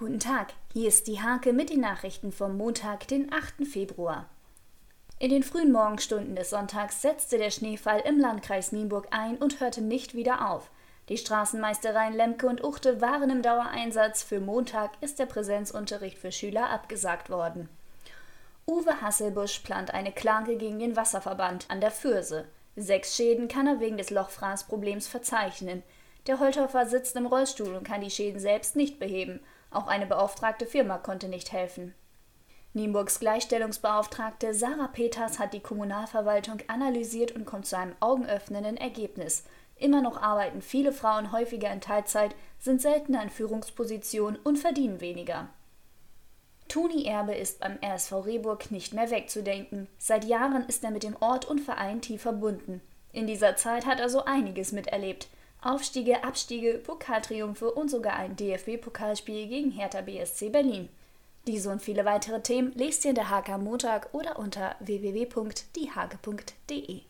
Guten Tag, hier ist die Hake mit den Nachrichten vom Montag, den 8. Februar. In den frühen Morgenstunden des Sonntags setzte der Schneefall im Landkreis Nienburg ein und hörte nicht wieder auf. Die Straßenmeistereien Lemke und Uchte waren im Dauereinsatz. Für Montag ist der Präsenzunterricht für Schüler abgesagt worden. Uwe Hasselbusch plant eine Klage gegen den Wasserverband an der Fürse. Sechs Schäden kann er wegen des Lochfraßproblems verzeichnen. Der Holthofer sitzt im Rollstuhl und kann die Schäden selbst nicht beheben. Auch eine beauftragte Firma konnte nicht helfen. Nienburgs Gleichstellungsbeauftragte Sarah Peters hat die Kommunalverwaltung analysiert und kommt zu einem augenöffnenden Ergebnis. Immer noch arbeiten viele Frauen häufiger in Teilzeit, sind seltener in Führungspositionen und verdienen weniger. Toni Erbe ist beim RSV Rehburg nicht mehr wegzudenken. Seit Jahren ist er mit dem Ort und Verein tief verbunden. In dieser Zeit hat er so einiges miterlebt. Aufstiege, Abstiege, Pokaltriumphe und sogar ein DFB-Pokalspiel gegen Hertha BSC Berlin. Diese und viele weitere Themen lest ihr in der Hake am Montag oder unter www.diehake.de.